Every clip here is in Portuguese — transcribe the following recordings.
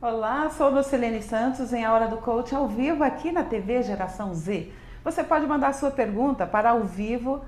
Olá, sou Lucilene Santos em A Hora do Coach ao vivo aqui na TV Geração Z. Você pode mandar sua pergunta para ao vivo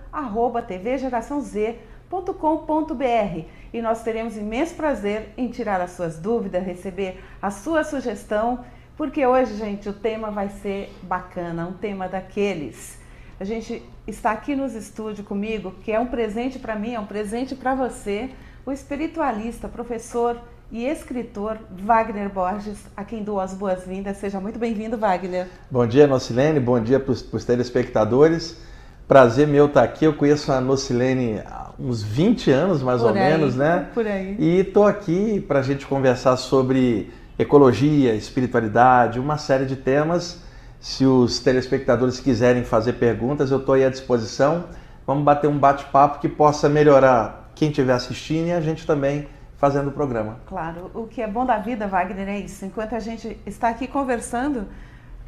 tvgeraçãoz.com.br e nós teremos imenso prazer em tirar as suas dúvidas, receber a sua sugestão, porque hoje, gente, o tema vai ser bacana, um tema daqueles. A gente está aqui nos estúdios comigo, que é um presente para mim, é um presente para você, o espiritualista, professor e escritor Wagner Borges, a quem dou as boas-vindas. Seja muito bem-vindo, Wagner. Bom dia, Nocilene. Bom dia para os telespectadores. Prazer meu estar aqui. Eu conheço a Nocilene uns 20 anos, mais Por ou aí, menos, né? por aí. E estou aqui para a gente conversar sobre ecologia, espiritualidade, uma série de temas. Se os telespectadores quiserem fazer perguntas, eu estou aí à disposição. Vamos bater um bate-papo que possa melhorar quem estiver assistindo e a gente também fazendo o programa. Claro, o que é bom da vida, Wagner, é isso. Enquanto a gente está aqui conversando,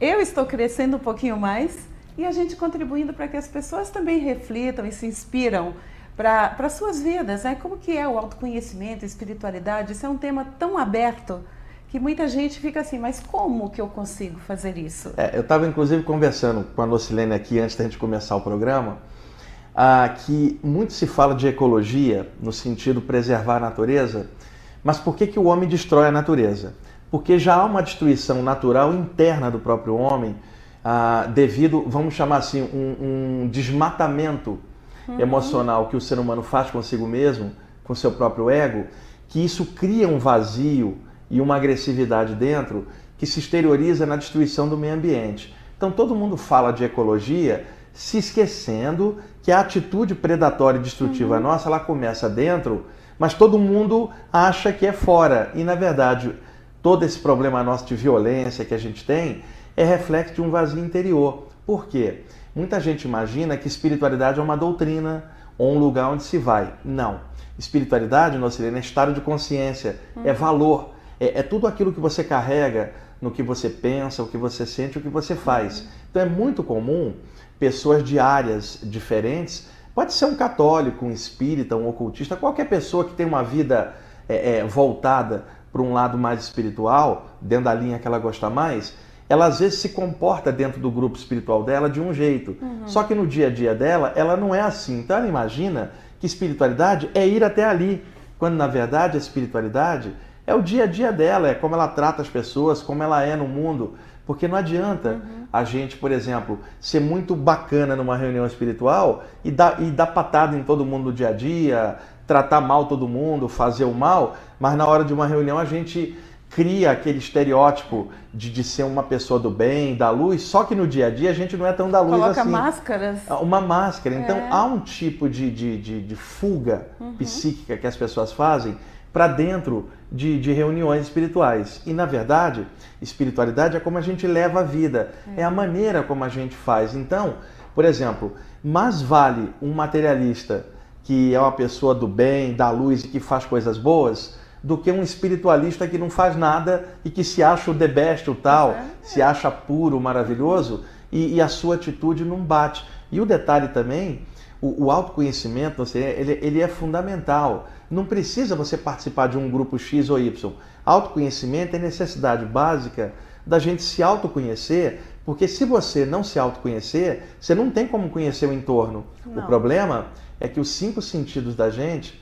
eu estou crescendo um pouquinho mais e a gente contribuindo para que as pessoas também reflitam e se inspiram para as suas vidas, né? Como que é o autoconhecimento, espiritualidade? Isso é um tema tão aberto que muita gente fica assim, mas como que eu consigo fazer isso? É, eu estava inclusive conversando com a Lucilene aqui antes da gente começar o programa, ah, que muito se fala de ecologia no sentido preservar a natureza, mas por que, que o homem destrói a natureza? Porque já há uma destruição natural interna do próprio homem ah, devido, vamos chamar assim, um, um desmatamento uhum. emocional que o ser humano faz consigo mesmo, com seu próprio ego, que isso cria um vazio e uma agressividade dentro que se exterioriza na destruição do meio ambiente. Então todo mundo fala de ecologia se esquecendo que a atitude predatória e destrutiva uhum. nossa, ela começa dentro, mas todo mundo acha que é fora. E na verdade, todo esse problema nosso de violência que a gente tem é reflexo de um vazio interior. Por quê? Muita gente imagina que espiritualidade é uma doutrina ou um lugar onde se vai. Não. Espiritualidade, nossa é estado de consciência, é uhum. é valor, é, é, tudo aquilo que você carrega no que você pensa, o que você sente, o que você faz. Uhum. Então é muito comum pessoas de áreas diferentes. Pode ser um católico, um espírita, um ocultista, qualquer pessoa que tem uma vida é, é, voltada para um lado mais espiritual, dentro da linha que ela gosta mais, ela às vezes se comporta dentro do grupo espiritual dela de um jeito. Uhum. Só que no dia a dia dela, ela não é assim. Então ela imagina que espiritualidade é ir até ali, quando na verdade a espiritualidade é o dia a dia dela, é como ela trata as pessoas, como ela é no mundo. Porque não adianta uhum. a gente, por exemplo, ser muito bacana numa reunião espiritual e dar, e dar patada em todo mundo no dia a dia, tratar mal todo mundo, fazer o mal, mas na hora de uma reunião a gente cria aquele estereótipo de, de ser uma pessoa do bem, da luz, só que no dia a dia a gente não é tão da luz Coloca assim. máscaras. Ah, uma máscara. Então é. há um tipo de, de, de, de fuga uhum. psíquica que as pessoas fazem para dentro de, de, reuniões espirituais. E na verdade, espiritualidade é como a gente leva a vida, é. é a maneira como a gente faz. Então, por exemplo, mais vale um materialista que é uma pessoa do bem, da luz e que faz coisas boas, do que um espiritualista que não faz nada e que se acha o the best, o tal, se acha puro, maravilhoso e, e, a sua atitude não bate. E o detalhe também, o, o autoconhecimento, você, ele, ele é fundamental. Não precisa você participar de um grupo X ou Y. Autoconhecimento é necessidade básica da gente se autoconhecer, porque se você não se autoconhecer, você não tem como conhecer o entorno. Não. O problema é que os cinco sentidos da gente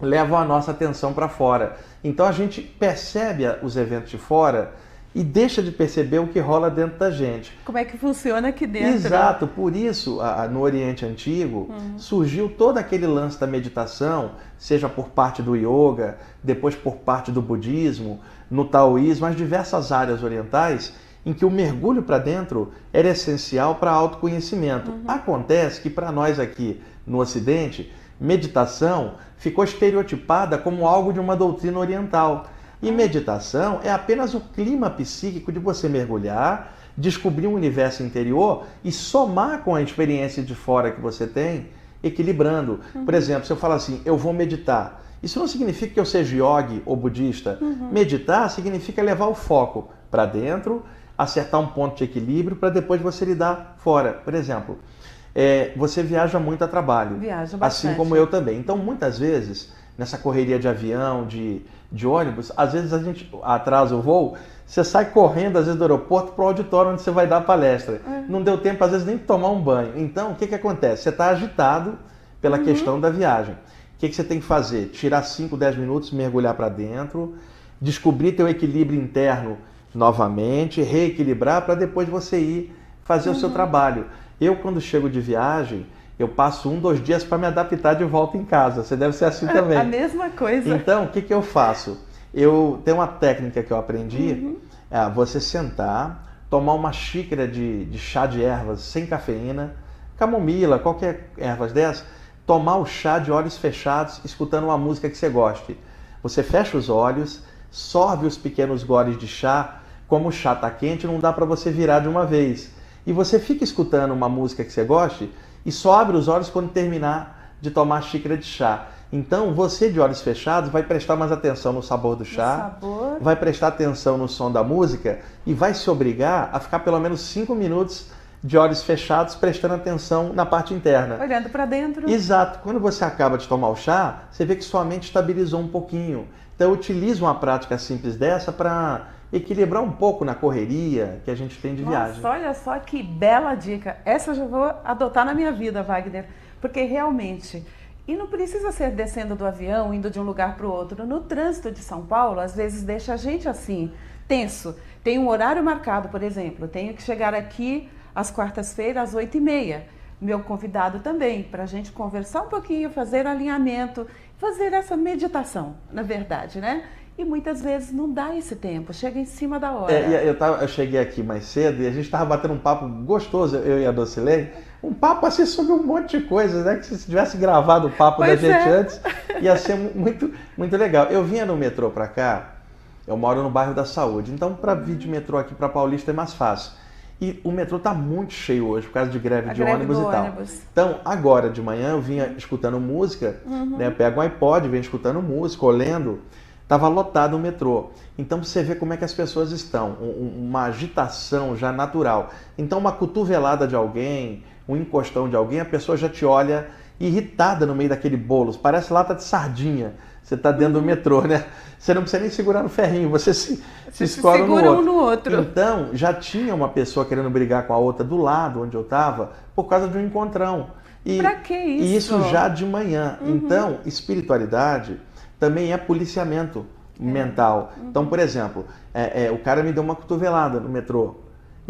levam a nossa atenção para fora. Então a gente percebe os eventos de fora e deixa de perceber o que rola dentro da gente. Como é que funciona aqui dentro? Exato, por isso a, no Oriente Antigo uhum. surgiu todo aquele lance da meditação, seja por parte do yoga, depois por parte do budismo, no taoísmo, as diversas áreas orientais em que o mergulho para dentro era essencial para autoconhecimento. Uhum. Acontece que para nós aqui no Ocidente, meditação ficou estereotipada como algo de uma doutrina oriental. E meditação é apenas o clima psíquico de você mergulhar, descobrir um universo interior e somar com a experiência de fora que você tem, equilibrando. Uhum. Por exemplo, se eu falo assim, eu vou meditar, Isso não significa que eu seja yogi ou budista. Uhum. Meditar significa levar o foco para dentro, acertar um ponto de equilíbrio para depois você lidar fora. Por exemplo, é, você viaja muito a trabalho. Viaja bastante. Assim como eu também. Então, muitas vezes, nessa correria de avião, de, de ônibus, às vezes a gente atrasa o voo, você sai correndo, às vezes, do aeroporto para o auditório onde você vai dar a palestra. É. Não deu tempo, às vezes, nem tomar um banho. Então, o que, que acontece? Você está agitado pela uhum. questão da viagem. O que, que você tem que fazer? Tirar 5, 10 minutos, mergulhar para dentro, descobrir teu equilíbrio interno novamente, reequilibrar para depois você ir fazer uhum. o seu uhum. trabalho. Eu, quando chego de viagem, eu passo um, dois dias para me adaptar de volta em casa. Você deve ser assim também. A mesma coisa. Então, o que, que eu faço? Eu tenho uma técnica que eu aprendi, uhum. é você sentar, tomar uma xícara de, de chá de ervas sem cafeína, camomila, qualquer ervas dessas, tomar o chá de olhos fechados, escutando uma música que você goste. Você fecha os olhos, sorve os pequenos goles de chá, como o chá está quente, não dá para você virar de uma vez. E você fica escutando uma música que você goste e só abre os olhos quando terminar de tomar a xícara de chá. Então, você de olhos fechados vai prestar mais atenção no sabor do chá, sabor. vai prestar atenção no som da música e vai se obrigar a ficar pelo menos cinco minutos de olhos fechados, prestando atenção na parte interna. Olhando para dentro. Exato. Quando você acaba de tomar o chá, você vê que sua mente estabilizou um pouquinho. Então, utilize uma prática simples dessa para equilibrar um pouco na correria que a gente tem de Nossa, viagem. Olha só que bela dica. Essa eu já vou adotar na minha vida, Wagner, porque realmente e não precisa ser descendo do avião, indo de um lugar para o outro. No trânsito de São Paulo, às vezes deixa a gente assim, tenso. Tem um horário marcado, por exemplo, tenho que chegar aqui às quartas-feiras, às oito e meia. Meu convidado também, para a gente conversar um pouquinho, fazer alinhamento, fazer essa meditação, na verdade, né? E muitas vezes não dá esse tempo, chega em cima da hora. É, eu, tava, eu cheguei aqui mais cedo e a gente estava batendo um papo gostoso, eu e a Docilei um papo assim sobre um monte de coisas, né? Que se tivesse gravado o papo pois da gente é. antes, ia ser muito, muito legal. Eu vinha no metrô para cá, eu moro no bairro da Saúde, então para vir de metrô aqui para Paulista é mais fácil. E o metrô está muito cheio hoje por causa de greve A de greve ônibus e tal. Ônibus. Então, agora de manhã eu vinha escutando música, uhum. né? Pego um iPod, venho escutando música, ou lendo. Estava lotado o metrô. Então você vê como é que as pessoas estão, uma agitação já natural. Então uma cotovelada de alguém, um encostão de alguém, a pessoa já te olha irritada no meio daquele bolo. Parece lata de sardinha. Você está dentro do metrô, né? Você não precisa nem segurar no ferrinho, você se, se escora no outro. um no outro. Então, já tinha uma pessoa querendo brigar com a outra do lado onde eu estava por causa de um encontrão. E, pra que isso? E isso já de manhã. Uhum. Então, espiritualidade também é policiamento é. mental. Uhum. Então, por exemplo, é, é, o cara me deu uma cotovelada no metrô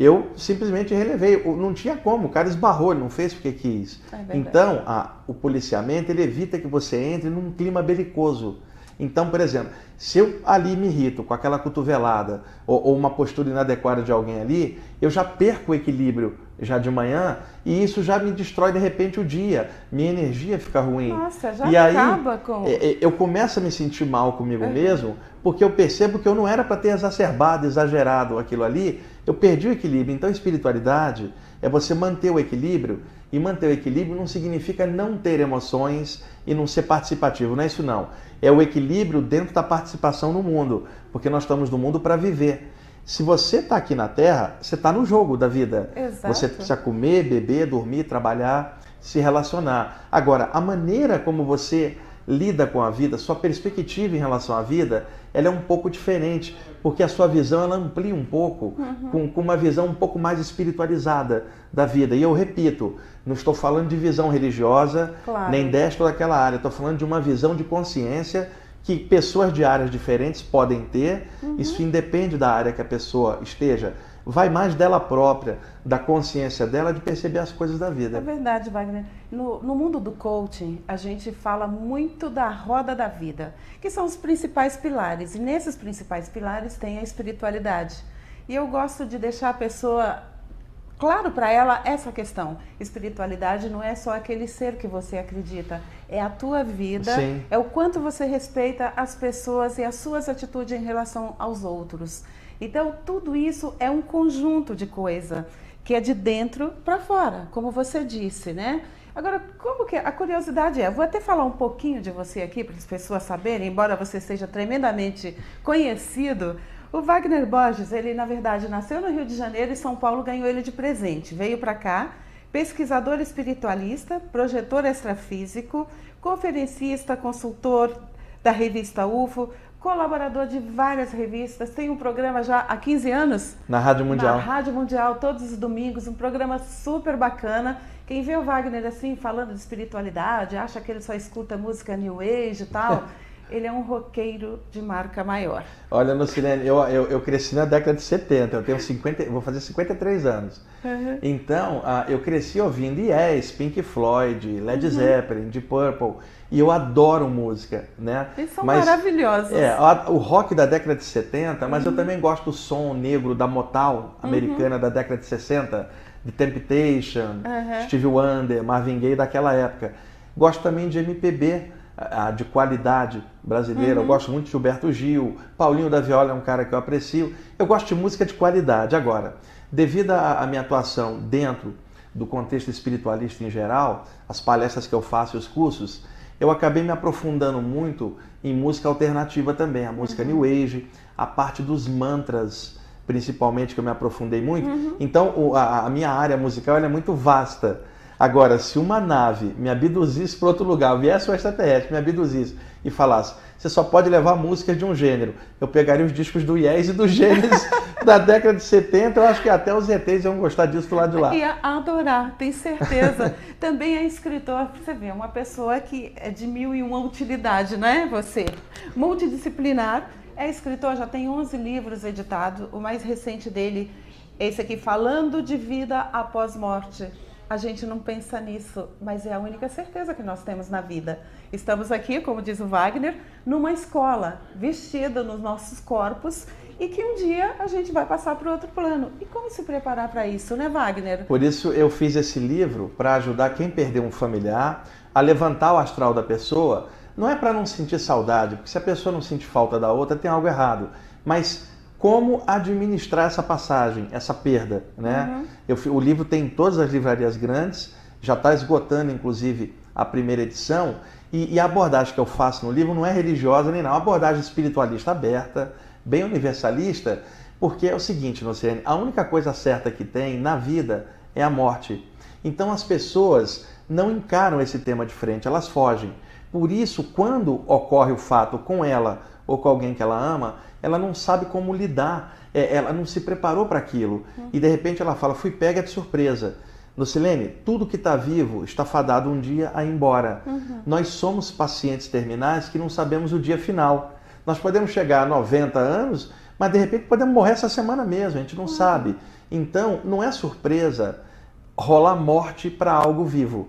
eu simplesmente relevei. Não tinha como, o cara esbarrou, ele não fez porque quis. É então, a, o policiamento ele evita que você entre num clima belicoso. Então, por exemplo, se eu ali me irrito com aquela cotovelada ou, ou, uma postura inadequada de alguém ali, eu já perco o equilíbrio já de manhã e isso já me destrói de repente o dia. Minha energia fica ruim. Nossa, já e acaba aí, com. É, é, eu começo a me sentir mal comigo uhum. mesmo porque eu percebo que eu não era para ter exacerbado, exagerado aquilo ali. Eu perdi o equilíbrio. Então, espiritualidade é você manter o equilíbrio. E manter o equilíbrio não significa não ter emoções e não ser participativo. Não é isso, não. É o equilíbrio dentro da participação no mundo. Porque nós estamos no mundo para viver. Se você está aqui na Terra, você está no jogo da vida. Exato. Você precisa comer, beber, dormir, trabalhar, se relacionar. Agora, a maneira como você lida com a vida, sua perspectiva em relação à vida, ela é um pouco diferente, porque a sua visão ela amplia um pouco, uhum. com, com, uma visão um pouco mais espiritualizada da vida. E eu repito, não estou falando de visão religiosa, claro. nem desta ou daquela área, estou falando de uma visão de consciência que pessoas de áreas diferentes podem ter, uhum. isso independe da área que a pessoa esteja vai mais dela própria, da consciência dela de perceber as coisas da vida. É verdade, Wagner. No, no, mundo do coaching, a gente fala muito da roda da vida, que são os principais pilares. E nesses principais pilares tem a espiritualidade. E eu gosto de deixar a pessoa claro para ela essa questão. Espiritualidade não é só aquele ser que você acredita, é a tua vida, Sim. é o quanto você respeita as pessoas e as suas atitudes em relação aos outros. Então, tudo isso é um conjunto de coisa que é de dentro para fora, como você disse, né? Agora, como que a curiosidade é? Vou até falar um pouquinho de você aqui para as pessoas saberem, embora você seja tremendamente conhecido. O Wagner Borges, ele na verdade nasceu no Rio de Janeiro e São Paulo ganhou ele de presente. Veio para cá, pesquisador espiritualista, projetor extrafísico, conferencista, consultor da revista UFO, colaborador de várias revistas, tem um programa já há 15 anos. Na Rádio Mundial. Na Rádio Mundial, todos os domingos, um programa super bacana. Quem vê o Wagner assim, falando de espiritualidade, acha que ele só escuta música New Age e tal. ele é um roqueiro de marca maior. Olha, Lucilene, eu, eu, eu, cresci na década de 70, eu tenho 50, vou fazer 53 anos. Uhum. Então, uh, eu cresci ouvindo Yes, Pink Floyd, Led uhum. Zeppelin, Deep Purple, e eu adoro música, né? Eles são mas, maravilhosos. É, o rock da década de 70, mas uhum. eu também gosto do som negro da Motown americana da década de 60, de Temptation, Stevie Wonder, Marvin Gaye daquela época. Gosto também de MPB, a, de qualidade brasileira. Uhum. Eu gosto muito de Gilberto Gil, Paulinho da Viola é um cara que eu aprecio. Eu gosto de música de qualidade. Agora, devido à minha atuação dentro do contexto espiritualista em geral, as palestras que eu faço e os cursos, eu acabei me aprofundando muito em música alternativa também, a música uhum. New Age, a parte dos mantras, principalmente, que eu me aprofundei muito. Uhum. Então, a, a minha área musical é muito vasta. Agora, se uma nave me abduzisse para outro lugar, viesse um extraterrestre, me abduzisse e falasse, você só pode levar músicas de um gênero, eu pegaria os discos do Yes e do Gênesis da década de 70, eu acho que até os ETs iam gostar disso do lado de lá. Ia adorar, tenho certeza. Também é escritor, você vê, uma pessoa que é de mil e uma utilidade, né? Você, multidisciplinar, é escritor, já tem 11 livros editados, o mais recente dele, esse aqui, Falando de Vida Após Morte a gente não pensa nisso, mas é a única certeza que nós temos na vida. Estamos aqui, como diz o Wagner, numa escola, vestida nos nossos corpos e que um dia a gente vai passar para outro plano. E como se preparar para isso, né, Wagner? Por isso eu fiz esse livro para ajudar quem perdeu um familiar a levantar o astral da pessoa. Não é para não sentir saudade, porque se a pessoa não sente falta da outra, tem algo errado. Mas como administrar essa passagem, essa perda. Né? Uhum. Eu, o livro tem em todas as livrarias grandes, já está esgotando, inclusive, a primeira edição. E, e, a abordagem que eu faço no livro não é religiosa nem não, é uma abordagem espiritualista aberta, bem universalista, porque é o seguinte, Nociane, a única coisa certa que tem na vida é a morte. Então as pessoas não encaram esse tema de frente, elas fogem. Por isso, quando ocorre o fato com ela ou com alguém que ela ama, ela não sabe como lidar, é, ela não se preparou para aquilo. Uhum. E de repente ela fala: fui pega de surpresa. Lucilene, tudo que está vivo está fadado um dia a ir embora. Uhum. Nós somos pacientes terminais que não sabemos o dia final. Nós podemos chegar a 90 anos, mas de repente podemos morrer essa semana mesmo, a gente não uhum. sabe. Então, não é surpresa rolar morte para algo vivo.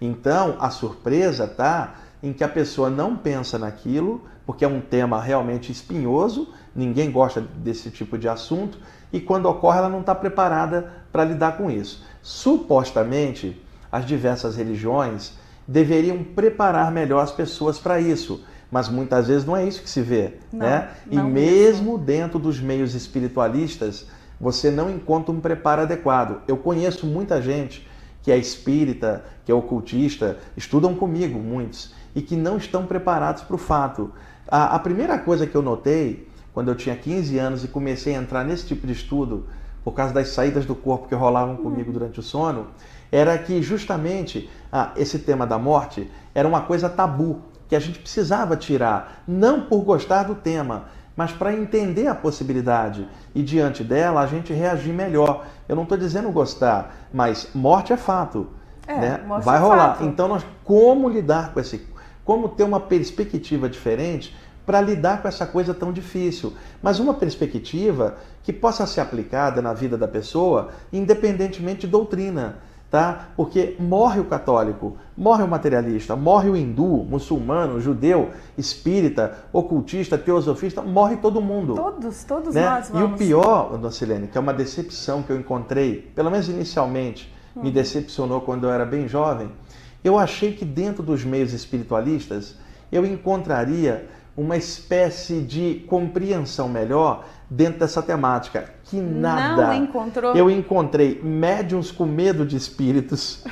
Então, a surpresa tá em que a pessoa não pensa naquilo, porque é um tema realmente espinhoso, ninguém gosta desse tipo de assunto, e quando ocorre ela não está preparada para lidar com isso. Supostamente, as diversas religiões deveriam preparar melhor as pessoas para isso, mas muitas vezes não é isso que se vê. Não, né? E mesmo, mesmo dentro dos meios espiritualistas, você não encontra um preparo adequado. Eu conheço muita gente que é espírita, que é ocultista, estudam comigo, muitos, e que não estão preparados para o fato. A, a primeira coisa que eu notei, quando eu tinha 15 anos e comecei a entrar nesse tipo de estudo, por causa das saídas do corpo que rolavam comigo uhum. durante o sono, era que justamente ah, esse tema da morte era uma coisa tabu, que a gente precisava tirar, não por gostar do tema, mas para entender a possibilidade e diante dela a gente reagir melhor. Eu não estou dizendo gostar, mas morte é fato. É, né? Vai é rolar. Fato. Então, nós, como lidar com esse. Como ter uma perspectiva diferente para lidar com essa coisa tão difícil, mas uma perspectiva que possa ser aplicada na vida da pessoa, independentemente de doutrina, tá? Porque morre o católico, morre o materialista, morre o hindu, muçulmano, judeu, espírita, ocultista, teosofista, morre todo mundo. Todos, todos né? nós vamos. E o pior, Dona Silene, que é uma decepção que eu encontrei, pelo menos inicialmente, hum. me decepcionou quando eu era bem jovem, eu achei que dentro dos meios espiritualistas eu encontraria uma espécie de compreensão melhor dentro dessa temática. Que nada. Não encontrou. Eu encontrei médiums com medo de espíritos.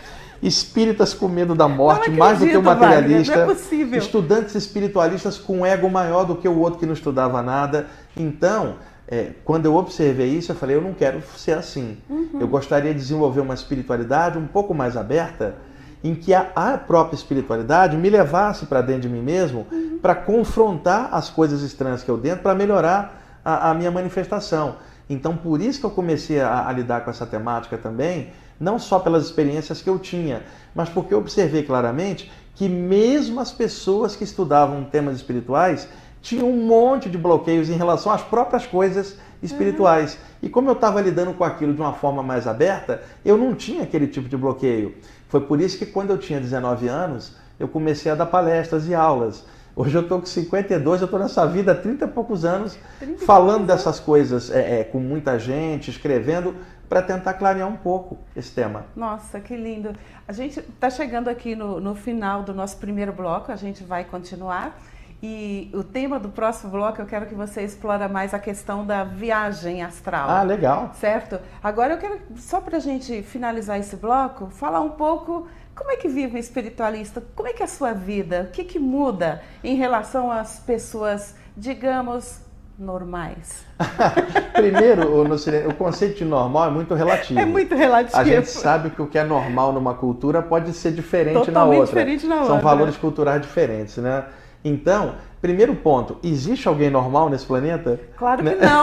espíritas com medo da morte acredito, mais do que o materialista, Wagner, não é possível. estudantes espiritualistas com ego maior do que o outro que não estudava nada. Então, é, quando eu observei isso, eu falei, eu não quero ser assim. Uhum. Eu gostaria de desenvolver uma espiritualidade um pouco mais aberta, em que a, a própria espiritualidade me levasse para dentro de mim mesmo, uhum. para confrontar as coisas estranhas que eu dentro, para melhorar a, a, minha manifestação. Então, por isso que eu comecei a, a lidar com essa temática também, não só pelas experiências que eu tinha, mas porque eu observei claramente que mesmo as pessoas que estudavam temas espirituais tinha um monte de bloqueios em relação às próprias coisas espirituais. Uhum. E como eu estava lidando com aquilo de uma forma mais aberta, eu não tinha aquele tipo de bloqueio. Foi por isso que quando eu tinha 19 anos, eu comecei a dar palestras e aulas. Hoje eu estou com 52, eu estou nessa vida há 30 e poucos anos, falando dessas coisas é, é, com muita gente, escrevendo, para tentar clarear um pouco esse tema. Nossa, que lindo. A gente está chegando aqui no, no final do nosso primeiro bloco, a gente vai continuar. E o tema do próximo bloco eu quero que você explore mais a questão da viagem astral. Ah, legal. Certo? Agora eu quero, só para a gente finalizar esse bloco, falar um pouco como é que vive um espiritualista, como é que é a sua vida, o que, que muda em relação às pessoas, digamos, normais? Primeiro, o, o conceito de normal é muito relativo. É muito relativo. A gente sabe que o que é normal numa cultura pode ser diferente Totalmente na outra. diferente na São outra. valores culturais diferentes, né? Então, primeiro ponto, existe alguém normal nesse planeta? Claro que não.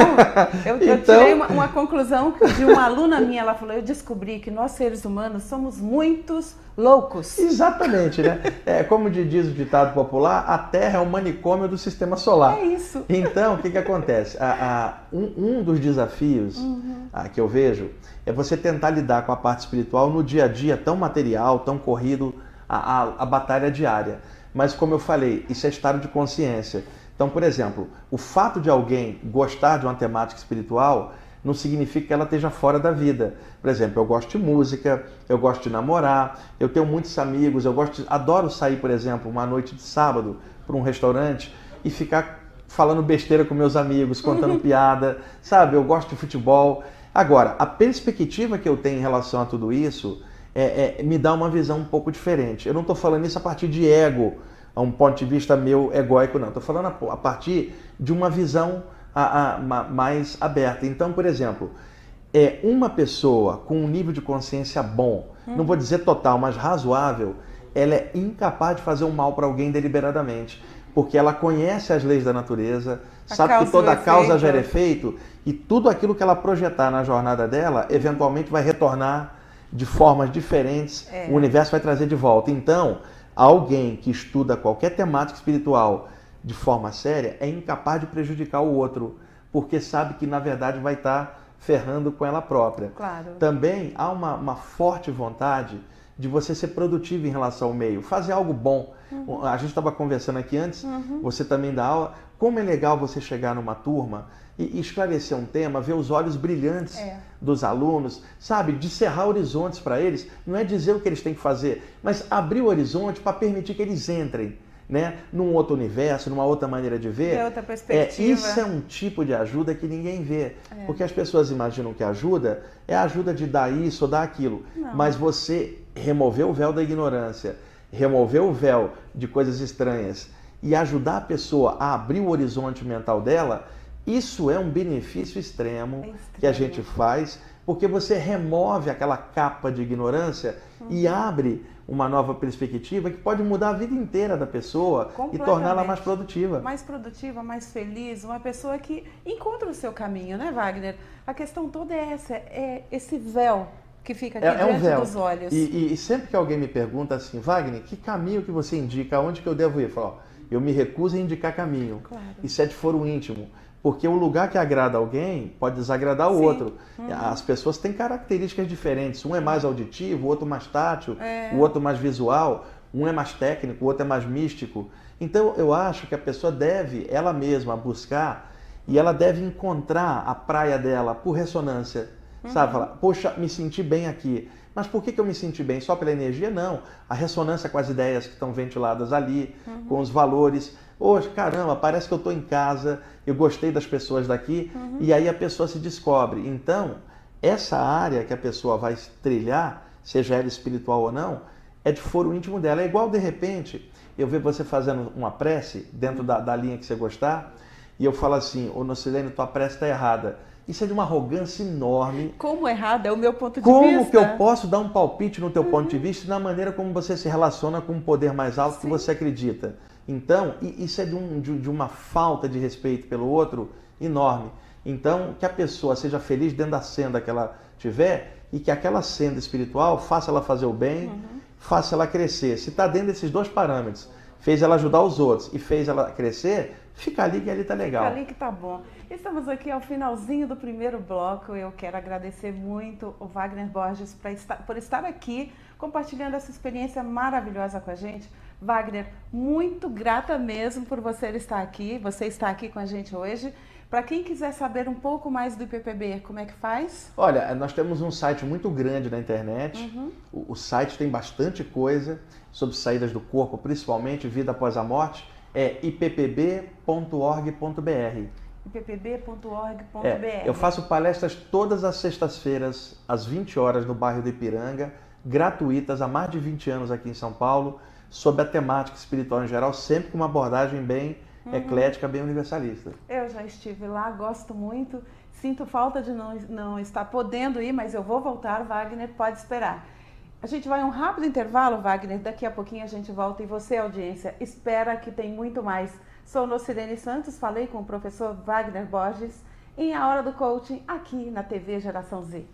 Eu, então... eu tirei uma, uma, conclusão de uma aluna minha, ela falou, eu descobri que nós seres humanos somos muitos loucos. Exatamente, né? É, como diz o ditado popular, a Terra é o manicômio do sistema solar. É isso. Então, o que, que acontece? A, a, um, um, dos desafios uhum. a, que eu vejo é você tentar lidar com a parte espiritual no dia a dia tão material, tão corrido, a batalha diária. Mas, como eu falei, isso é estado de consciência. Então, por exemplo, o fato de alguém gostar de uma temática espiritual não significa que ela esteja fora da vida. Por exemplo, eu gosto de música, eu gosto de namorar, eu tenho muitos amigos, eu gosto de, adoro sair, por exemplo, uma noite de sábado para um restaurante e ficar falando besteira com meus amigos, contando piada, sabe? Eu gosto de futebol. Agora, a perspectiva que eu tenho em relação a tudo isso é, é, me dá uma visão um pouco diferente. Eu não estou falando isso a partir de ego, a um ponto de vista meu egóico, não. Estou falando a, a, partir de uma visão a, a, mais aberta. Então, por exemplo, é uma pessoa com um nível de consciência bom, não vou dizer total, mas razoável, ela é incapaz de fazer um mal para alguém deliberadamente, porque ela conhece as leis da natureza, sabe que toda causa gera efeito e tudo aquilo que ela projetar na jornada dela, eventualmente vai retornar de formas diferentes, é. o universo vai trazer de volta. Então, alguém que estuda qualquer temática espiritual de forma séria é incapaz de prejudicar o outro, porque sabe que na verdade vai estar ferrando com ela própria. Claro. Também há uma, uma forte vontade de você ser produtivo em relação ao meio, fazer algo bom. Uhum. A gente estava conversando aqui antes, uhum. você também dá aula. Como é legal você chegar numa turma e, esclarecer um tema, ver os olhos brilhantes é. dos alunos, sabe? De cerrar horizontes para eles. Não é dizer o que eles têm que fazer, mas abrir o horizonte para permitir que eles entrem. Né? num outro universo, numa outra maneira de ver. É outra perspectiva. É, isso é um tipo de ajuda que ninguém vê. É. Porque as pessoas imaginam que ajuda é a ajuda de dar isso ou dar aquilo. Não. Mas você remover o véu da ignorância, remover o véu de coisas estranhas e ajudar a pessoa a abrir o horizonte mental dela, isso é um benefício extremo, é extremo. que a gente faz, porque você remove aquela capa de ignorância uhum. e abre uma nova perspectiva que pode mudar a vida inteira da pessoa e torná-la mais produtiva. Mais produtiva, mais feliz, uma pessoa que encontra o seu caminho, né, Wagner? A questão toda é essa, é esse véu que fica aqui é, diante é um véu. dos olhos. E, e, sempre que alguém me pergunta assim, Wagner, que caminho que você indica, aonde que eu devo ir? Eu falo, ó, eu me recuso a indicar caminho. Claro. Isso é de foro íntimo. Porque o lugar que agrada alguém pode desagradar o Sim. outro. Uhum. As pessoas têm características diferentes. Um é mais auditivo, o outro mais tátil, é. o outro mais visual, um é mais técnico, o outro é mais místico. Então eu acho que a pessoa deve, ela mesma, buscar e ela deve encontrar a praia dela por ressonância. Uhum. Sabe? Falar, poxa, me senti bem aqui. Mas por que, que eu me senti bem? Só pela energia? Não. A ressonância com as ideias que estão ventiladas ali, uhum. com os valores. Hoje, caramba, parece que eu estou em casa, eu gostei das pessoas daqui, uhum. e aí a pessoa se descobre. Então, essa área que a pessoa vai trilhar, seja ela espiritual ou não, é de foro íntimo dela. É igual, de repente, eu ver você fazendo uma prece dentro da, da linha que você gostar, e eu falo assim, ô Nocilene, tua prece está errada. Isso é de uma arrogância enorme. Como errado? É o meu ponto de como vista. Como que eu posso dar um palpite no teu uhum. ponto de vista na maneira como você se relaciona com um poder mais alto Sim. que você acredita? Então, isso é de, um, de, uma falta de respeito pelo outro enorme. Então, que a pessoa seja feliz dentro da senda que ela tiver e que aquela senda espiritual faça ela fazer o bem, uhum. faça ela crescer. Se está dentro desses dois parâmetros, fez ela ajudar os outros e fez ela crescer, fica ali que ali tá legal. Fica ali que tá bom. Estamos aqui ao finalzinho do primeiro bloco. Eu quero agradecer muito o Wagner Borges estar, por estar aqui compartilhando essa experiência maravilhosa com a gente. Wagner, muito grata mesmo por você estar aqui. Você está aqui com a gente hoje. Para quem quiser saber um pouco mais do IPPB, como é que faz? Olha, nós temos um site muito grande na internet. Uhum. O, o, site tem bastante coisa sobre saídas do corpo, principalmente vida após a morte. É ippb.org.br. ippb.org.br. É, eu faço palestras todas as sextas-feiras, às 20 horas, no bairro do Ipiranga, gratuitas há mais de 20 anos aqui em São Paulo, sobre a temática espiritual em geral, sempre com uma abordagem bem uhum. eclética, bem universalista. Eu já estive lá, gosto muito. Sinto falta de não, não estar podendo ir, mas eu vou voltar, Wagner, pode esperar. A gente vai um rápido intervalo, Wagner. Daqui a pouquinho a gente volta e você, audiência, espera que tem muito mais. Sou Nocirene Santos, falei com o professor Wagner Borges em A Hora do Coaching, aqui na TV Geração Z.